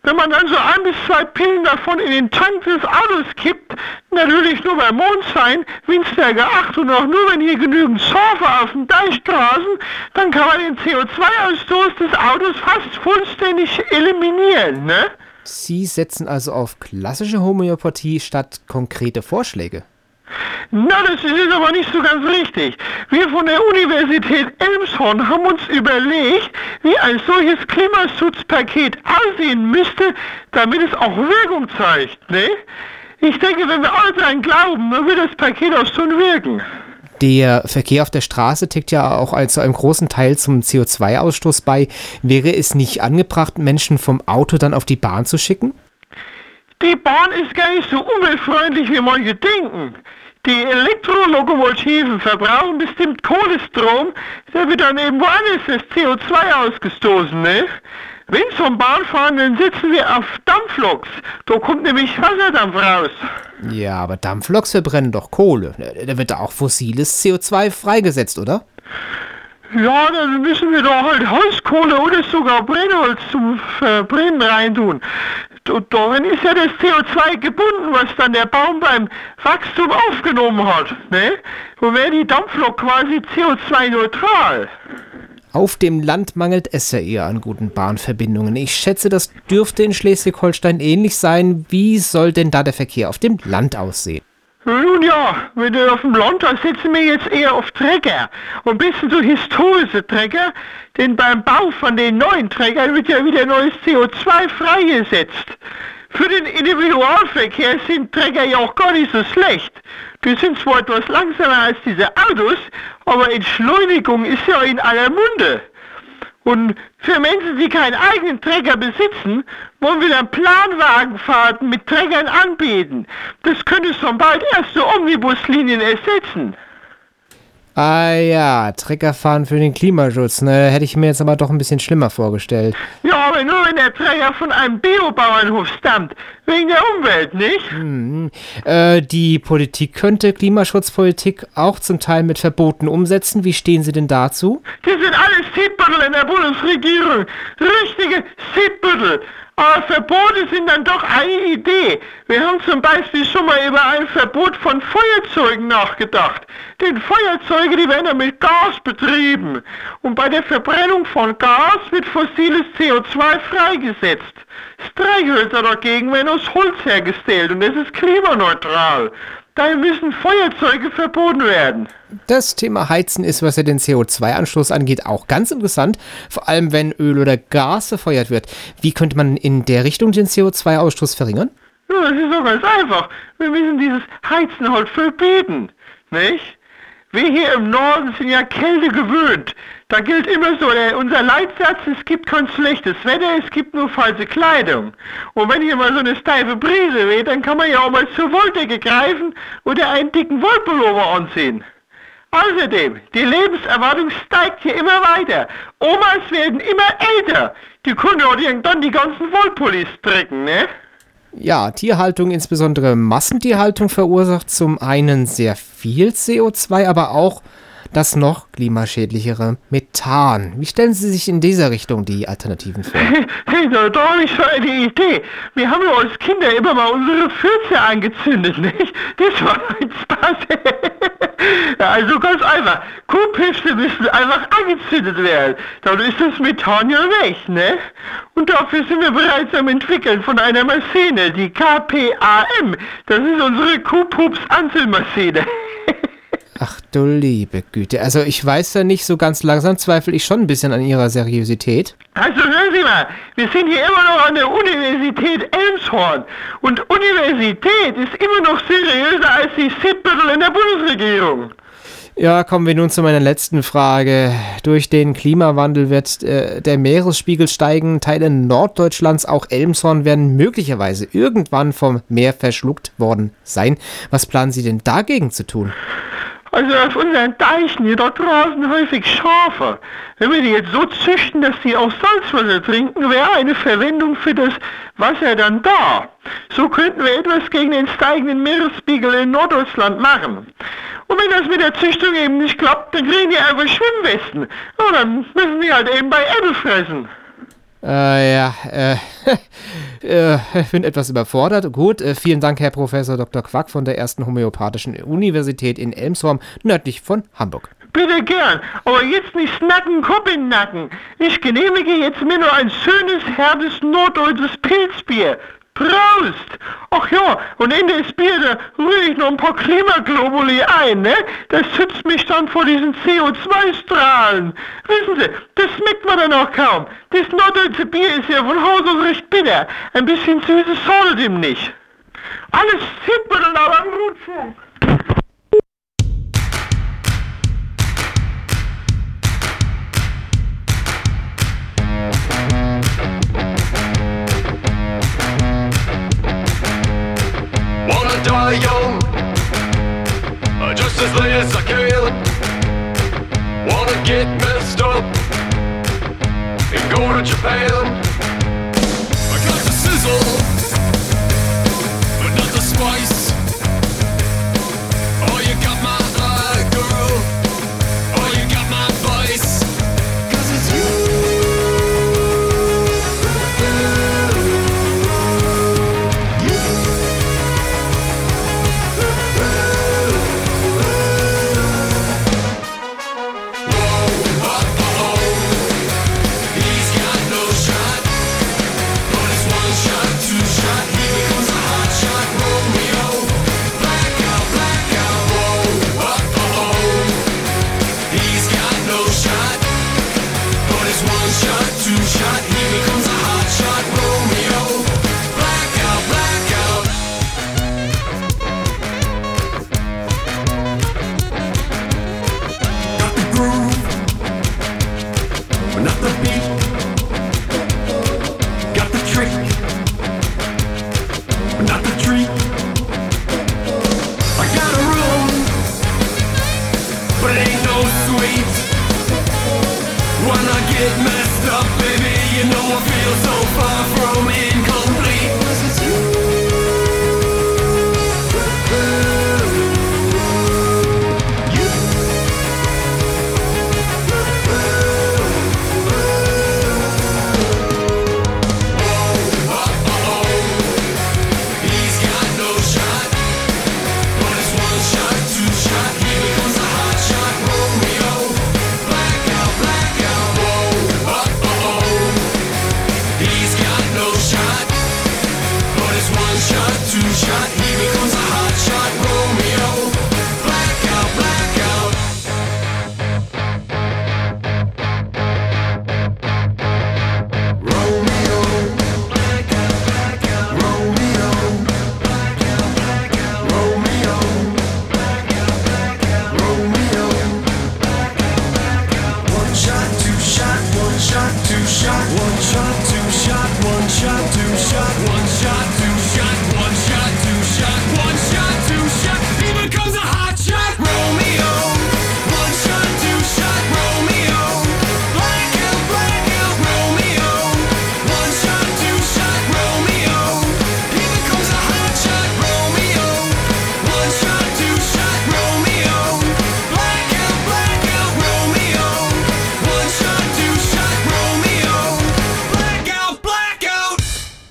Wenn man dann so ein bis zwei Pillen davon in den Tank des Autos kippt, natürlich nur bei Mondschein, Windstärke 8 und auch nur wenn hier genügend Surfer auf dem Deich grasen, dann kann man den CO2-Ausstoß des Autos fast vollständig eliminieren, ne?
Sie setzen also auf klassische Homöopathie statt konkrete Vorschläge.
Na, das ist aber nicht so ganz richtig. Wir von der Universität Elmshorn haben uns überlegt, wie ein solches Klimaschutzpaket aussehen müsste, damit es auch Wirkung zeigt, ne? Ich denke, wenn wir alle dran glauben, dann wird das Paket auch schon wirken.
Der Verkehr auf der Straße tickt ja auch zu einem großen Teil zum CO2-Ausstoß bei. Wäre es nicht angebracht, Menschen vom Auto dann auf die Bahn zu schicken?
Die Bahn ist gar nicht so umweltfreundlich, wie manche denken. Die Elektrolokomotiven verbrauchen bestimmt Kohlestrom, der wird dann eben woanders das CO2 ausgestoßen, ne? Wenn zum Bahn fahren, dann sitzen wir auf Dampfloks. Da kommt nämlich Wasserdampf raus.
Ja, aber Dampfloks verbrennen doch Kohle. Da wird da auch fossiles CO2 freigesetzt, oder?
Ja, dann müssen wir da halt Holzkohle oder sogar Brennholz zum Verbrennen reintun. Und darin ist ja das CO2 gebunden, was dann der Baum beim Wachstum aufgenommen hat. Ne? Und wäre die Dampflok quasi CO2-neutral.
Auf dem Land mangelt es ja eher an guten Bahnverbindungen. Ich schätze, das dürfte in Schleswig-Holstein ähnlich sein. Wie soll denn da der Verkehr auf dem Land aussehen?
Nun ja, wenn du auf dem Land, da setzen wir jetzt eher auf Trecker. Und bisschen so historische Trecker, denn beim Bau von den neuen Treckern wird ja wieder neues CO2 freigesetzt. Für den Individualverkehr sind Trecker ja auch gar nicht so schlecht. Die sind zwar etwas langsamer als diese Autos, aber Entschleunigung ist ja in aller Munde. Und für Menschen, die keinen eigenen Trecker besitzen, wollen wir dann Planwagenfahrten mit Treckern anbieten. Das könnte schon bald erste Omnibuslinien ersetzen.
Ah ja, Treckerfahren für den Klimaschutz. Ne, hätte ich mir jetzt aber doch ein bisschen schlimmer vorgestellt.
Ja, aber nur wenn der Trecker von einem Biobauernhof stammt. Wegen der Umwelt, nicht?
Hm. Äh, die Politik könnte Klimaschutzpolitik auch zum Teil mit Verboten umsetzen. Wie stehen Sie denn dazu?
Die sind alles Seedbüttel in der Bundesregierung. Richtige Seedbüttel. Aber Verbote sind dann doch eine Idee. Wir haben zum Beispiel schon mal über ein Verbot von Feuerzeugen nachgedacht. Denn Feuerzeuge, die werden ja mit Gas betrieben. Und bei der Verbrennung von Gas wird fossiles CO2 freigesetzt. Streichhölzer dagegen werden aus Holz hergestellt und es ist klimaneutral. Daher müssen Feuerzeuge verboten werden.
Das Thema Heizen ist, was ja den CO2-Anstoß angeht, auch ganz interessant. Vor allem, wenn Öl oder Gas verfeuert wird. Wie könnte man in der Richtung den CO2-Ausstoß verringern?
Ja, das ist doch ganz einfach. Wir müssen dieses Heizen halt verbieten. Nicht? Wir hier im Norden sind ja Kälte gewöhnt. Da gilt immer so, der, unser Leitsatz, es gibt kein schlechtes Wetter, es gibt nur falsche Kleidung. Und wenn hier mal so eine steife Brise weht, dann kann man ja auch mal zur Wolldecke greifen oder einen dicken Wollpullover anziehen. Außerdem, die Lebenserwartung steigt hier immer weiter. Omas werden immer älter. Die können ja irgendwann die ganzen Wollpullis stricken, ne?
Ja, Tierhaltung, insbesondere Massentierhaltung, verursacht zum einen sehr viel CO2, aber auch das noch klimaschädlichere Methan. Wie stellen Sie sich in dieser Richtung die Alternativen vor?
Hey, da, habe ich so eine Idee. Wir haben ja als Kinder immer mal unsere Fürze angezündet, nicht? Das war ein Spaß. Ja, also ganz einfach. Kuhpifste müssen einfach angezündet werden. Dann ist das Methan ja weg, ne? Und dafür sind wir bereits am entwickeln von einer Maschine, die KPAM. Das ist unsere Kuhpups-Anzelmaschine.
Ach du liebe Güte. Also ich weiß ja nicht, so ganz langsam zweifle ich schon ein bisschen an ihrer Seriosität.
Also hören Sie mal, wir sind hier immer noch an der Universität Elmshorn. Und Universität ist immer noch seriöser als die Sitbüttel in der Bundesregierung.
Ja, kommen wir nun zu meiner letzten Frage. Durch den Klimawandel wird äh, der Meeresspiegel steigen. Teile Norddeutschlands, auch Elmshorn, werden möglicherweise irgendwann vom Meer verschluckt worden sein. Was planen Sie denn dagegen zu tun?
Also auf unseren Deichen hier dort draußen häufig Schafe. Wenn wir die jetzt so züchten, dass die auch Salzwasser trinken, wäre eine Verwendung für das Wasser dann da. So könnten wir etwas gegen den steigenden Meeresspiegel in Norddeutschland machen. Und wenn das mit der Züchtung eben nicht klappt, dann kriegen die einfach Schwimmwesten. Und dann müssen die halt eben bei Ebbe fressen.
Äh, ja, äh, äh, ich bin etwas überfordert. Gut, äh, vielen Dank, Herr Professor Dr. Quack von der ersten Homöopathischen Universität in Elmshorn, nördlich von Hamburg.
Bitte gern, aber jetzt nicht snacken, Kopf in den Nacken. Ich genehmige jetzt mir nur ein schönes, herbes, norddeutsches Pilzbier. Prost! Ach ja, und in das Bier, da rühre ich noch ein paar Klimaglobuli ein, ne? Das schützt mich dann vor diesen CO2-Strahlen. Wissen Sie, das schmeckt man dann auch kaum. Das norddeutsche Bier ist ja von Haus aus recht bitter. Ein bisschen süße Säure dem nicht. Alles sieht man dann aber im Rundfunk.
Late as I can. Wanna get messed up and go to Japan. I got the sizzle, but not the spice.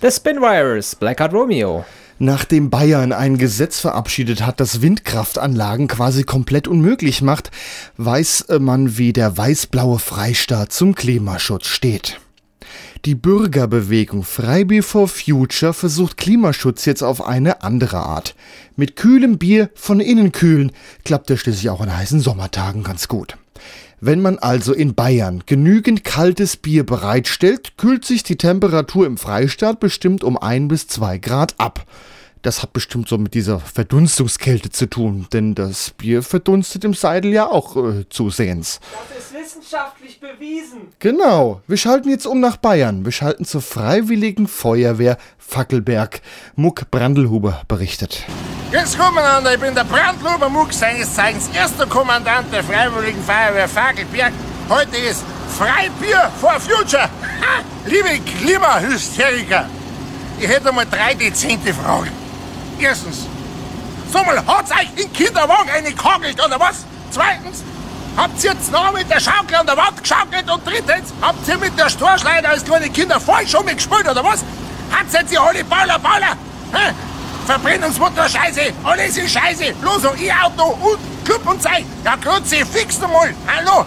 The
Spinwires, Blackout Romeo.
Nachdem Bayern ein Gesetz verabschiedet hat, das Windkraftanlagen quasi komplett unmöglich macht, weiß äh, man, wie der weiß-blaue Freistaat zum Klimaschutz steht. Die Bürgerbewegung Freibier for Future versucht Klimaschutz jetzt auf eine andere Art. Mit kühlem Bier von innen kühlen klappt der schließlich auch an heißen Sommertagen ganz gut. Wenn man also in Bayern genügend kaltes Bier bereitstellt, kühlt sich die Temperatur im Freistaat bestimmt um ein bis zwei Grad ab. Das hat bestimmt so mit dieser Verdunstungskälte zu tun, denn das Bier verdunstet im Seidel ja auch äh, zusehends.
Das ist wissenschaftlich bewiesen.
Genau, wir schalten jetzt um nach Bayern. Wir schalten zur Freiwilligen Feuerwehr Fackelberg. Muck Brandelhuber berichtet.
Grüß Gott miteinander, ich bin der Brandlober Muck, seines Zeichens erster Kommandant der Freiwilligen Feuerwehr Fagelberg. Heute ist Freibier for Future. Ha! Liebe Klimahysteriker, ich hätte mal drei dezente Fragen. Erstens, sag mal, hat's euch in Kinderwagen eine kagelt oder was? Zweitens, habt ihr jetzt noch mit der Schaukel an der Wand geschaukelt? Und drittens, habt ihr mit der Storschleiter als kleine Kinder voll schon mitgespielt oder was? Ihr jetzt die alle Baller? Hä? Verbrennungsmotor Scheiße, alles ist Scheiße, bloß ein E-Auto und Club und Zeug. Ja, Grütze, fix mal. Hallo,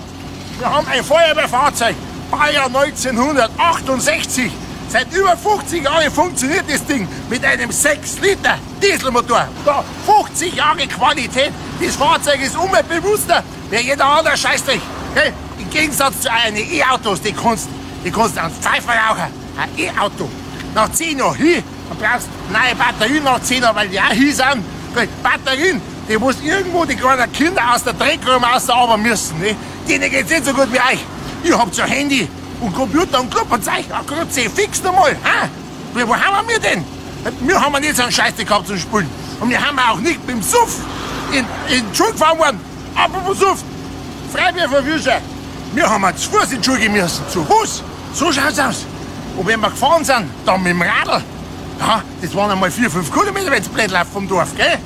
wir haben ein Feuerwehrfahrzeug, Baujahr 1968. Seit über 50 Jahren funktioniert das Ding mit einem 6 Liter Dieselmotor. Da 50 Jahre Qualität. Das Fahrzeug ist umweltbewusster wie jeder andere Scheißdreck. Gell? Im Gegensatz zu einen E-Autos, die kannst, die kannst an Pfeifer rauchen. Ein E-Auto. Nach 10 Jahren hin, dann brauchst du neue Batterien nach 10 Jahren, weil die auch hin sind. Gell? Batterien, die muss irgendwo die kleinen Kinder aus der Dreckräume rausarbeiten müssen. Ne? Denen geht's nicht so gut wie euch. Ihr habt so Handy und Computer und Club und Zeug. Gott, sie fix nochmal. Ha? Wo haben wir denn? Wir haben nicht so einen Scheiß gehabt zum Spielen. Und wir haben auch nicht beim Suff in, in die Schule gefahren worden. Apropos Suff, Freibier für Füße. Wir haben zu Fuß in die Schule gehen müssen. Zu Fuß. So schaut's aus. Und wenn wir gefahren sind, dann mit dem Radl. Ja, das waren einmal vier, fünf Kilometer, wenn's blöd läuft vom Dorf, gell?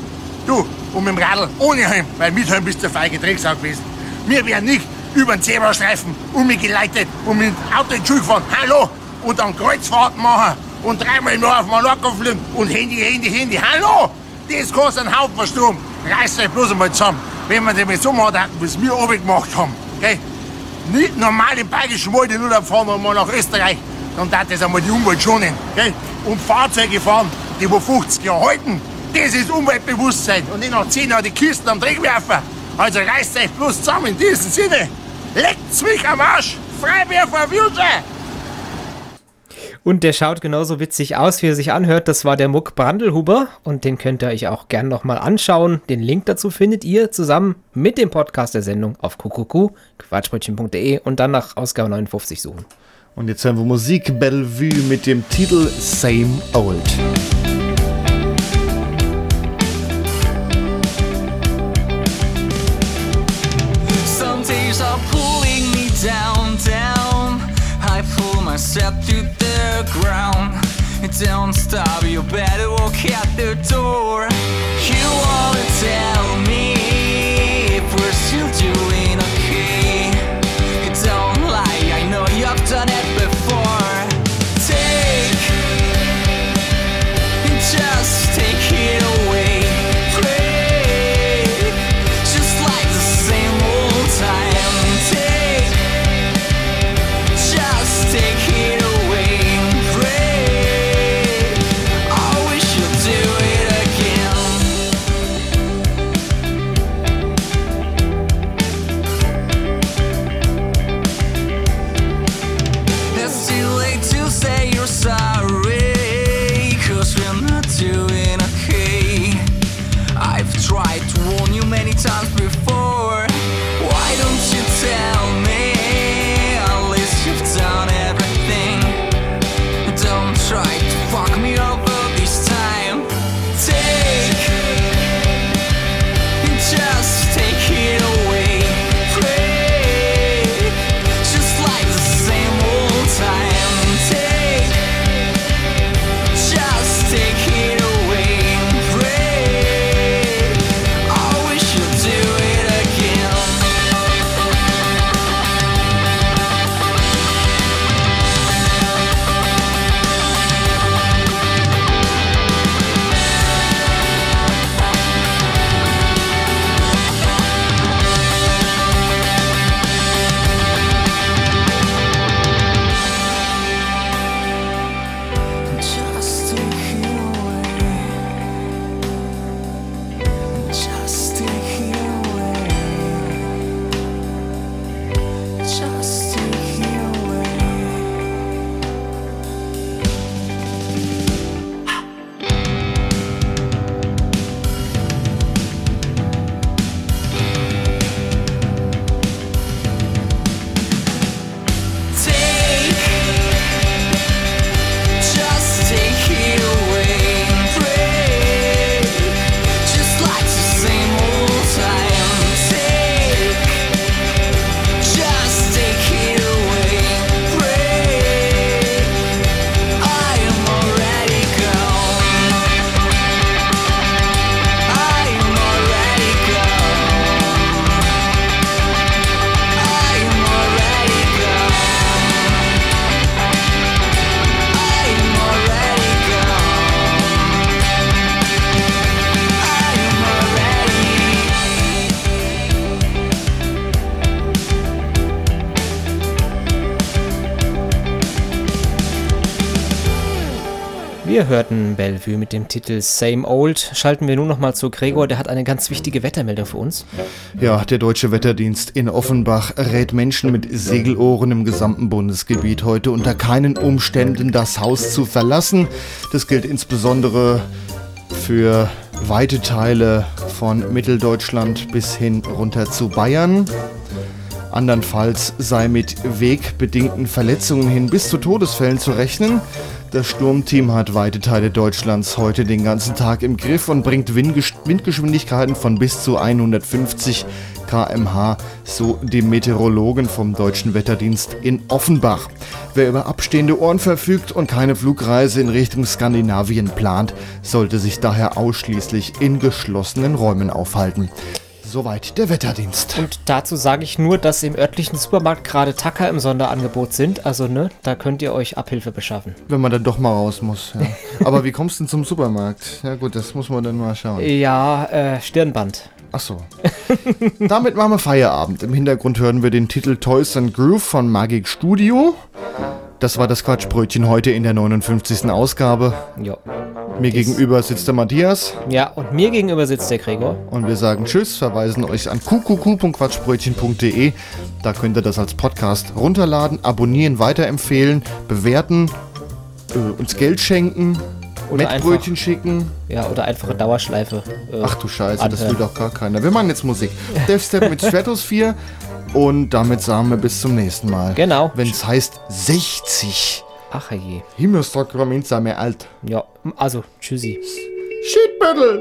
Du, und mit dem Radl ohne Helm, weil mit Helm bist du feige Drecksau gewesen. Wir wären nicht über den Zebrastreifen umgeleitet und mit dem Auto in die Schule gefahren. Hallo! Und dann Kreuzfahrten machen und dreimal nur auf Mallorca fliegen und Handy, Handy, Handy. Hallo! Das kostet einen Haufen Strom. Reißt euch bloß einmal zusammen, wenn wir das mit so machen, wie es wir oben gemacht haben. Gell? Nicht normal im Bayerischen Wald in Urlaub fahren und mal nach Österreich. Dann darf das einmal die Umwelt schonen. Gell? Und Fahrzeuge fahren, die wo 50 Jahre halten. Das ist Umweltbewusstsein. Und nicht nach 10 Jahren die Kisten am Dreck werfen. Also reißt euch bloß zusammen in diesem Sinne. Leckt's mich am Arsch! Freibier Future!
Und der schaut genauso witzig aus, wie er sich anhört. Das war der Muck Brandelhuber. Und den könnt ihr euch auch gern nochmal anschauen. Den Link dazu findet ihr zusammen mit dem Podcast der Sendung auf kuckucku, quatschbrötchen.de und dann nach Ausgabe 59 suchen.
Und jetzt hören wir Musik Bellevue mit dem Titel Same Old.
Some days are down, down. I pull myself to the ground. Don't stop, you better walk out the door. You wanna tell me if we're still doing
Wir hörten Bellevue mit dem Titel Same Old. Schalten wir nun nochmal zu Gregor, der hat eine ganz wichtige Wettermeldung für uns.
Ja, der Deutsche Wetterdienst in Offenbach rät Menschen mit Segelohren im gesamten Bundesgebiet heute unter keinen Umständen das Haus zu verlassen. Das gilt insbesondere für weite Teile von Mitteldeutschland bis hin runter zu Bayern. Andernfalls sei mit wegbedingten Verletzungen hin bis zu Todesfällen zu rechnen. Das Sturmteam hat weite Teile Deutschlands heute den ganzen Tag im Griff und bringt Windgesch- Windgeschwindigkeiten von bis zu 150 km/h, so die Meteorologen vom Deutschen Wetterdienst in Offenbach. Wer über abstehende Ohren verfügt und keine Flugreise in Richtung Skandinavien plant, sollte sich daher ausschließlich in geschlossenen Räumen aufhalten. Soweit der Wetterdienst.
Und dazu sage ich nur, dass im örtlichen Supermarkt gerade Tacker im Sonderangebot sind. Also, ne, da könnt ihr euch Abhilfe beschaffen.
Wenn man dann doch mal raus muss. Ja. Aber wie kommst du denn zum Supermarkt? Ja gut, das muss man dann mal schauen.
Ja, äh, Stirnband.
Ach so. Damit machen wir Feierabend. Im Hintergrund hören wir den Titel Toys and Groove von Magic Studio. Das war das Quatschbrötchen heute in der 59. Ausgabe.
Ja.
Mir gegenüber sitzt der Matthias.
Ja, und mir gegenüber sitzt der Gregor.
Und wir sagen Tschüss, verweisen euch an qqq.quatschbrötchen.de. Da könnt ihr das als Podcast runterladen, abonnieren, weiterempfehlen, bewerten, äh, uns Geld schenken, Mettbrötchen schicken.
Ja, oder einfache Dauerschleife. äh,
Ach du Scheiße, das will
anhören.
doch gar keiner. Wir machen jetzt Musik. Death Step mit Stratosphere. Und damit sagen wir bis zum nächsten Mal.
Genau.
Wenn es heißt 60.
Ach je.
Himmelsdruck, Rominza, mehr alt.
Ja, also, tschüssi.
Shitbattle!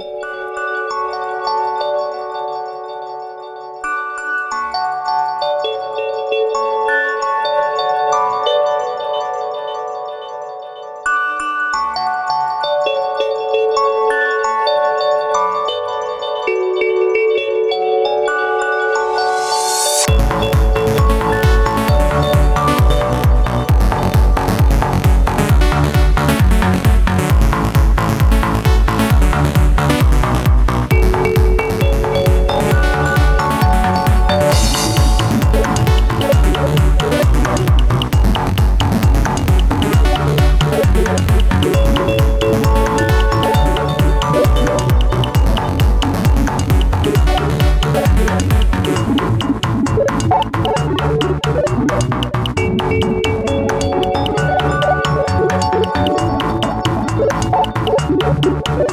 Thank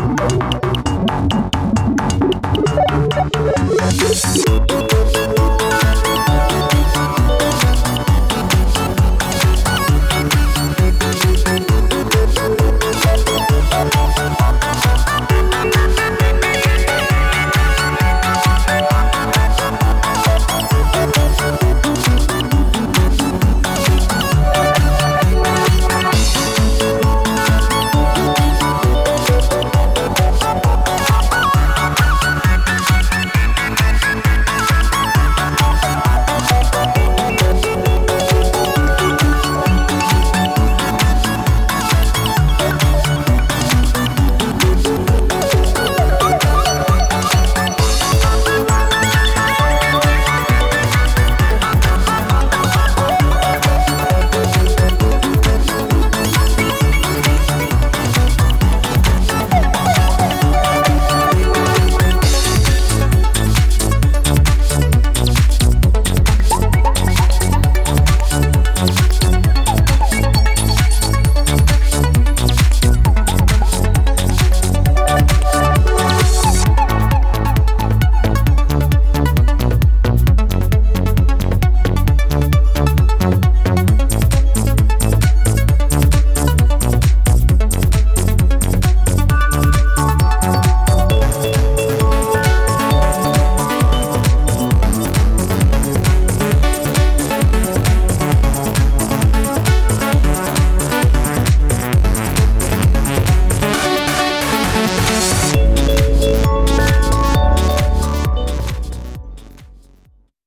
you.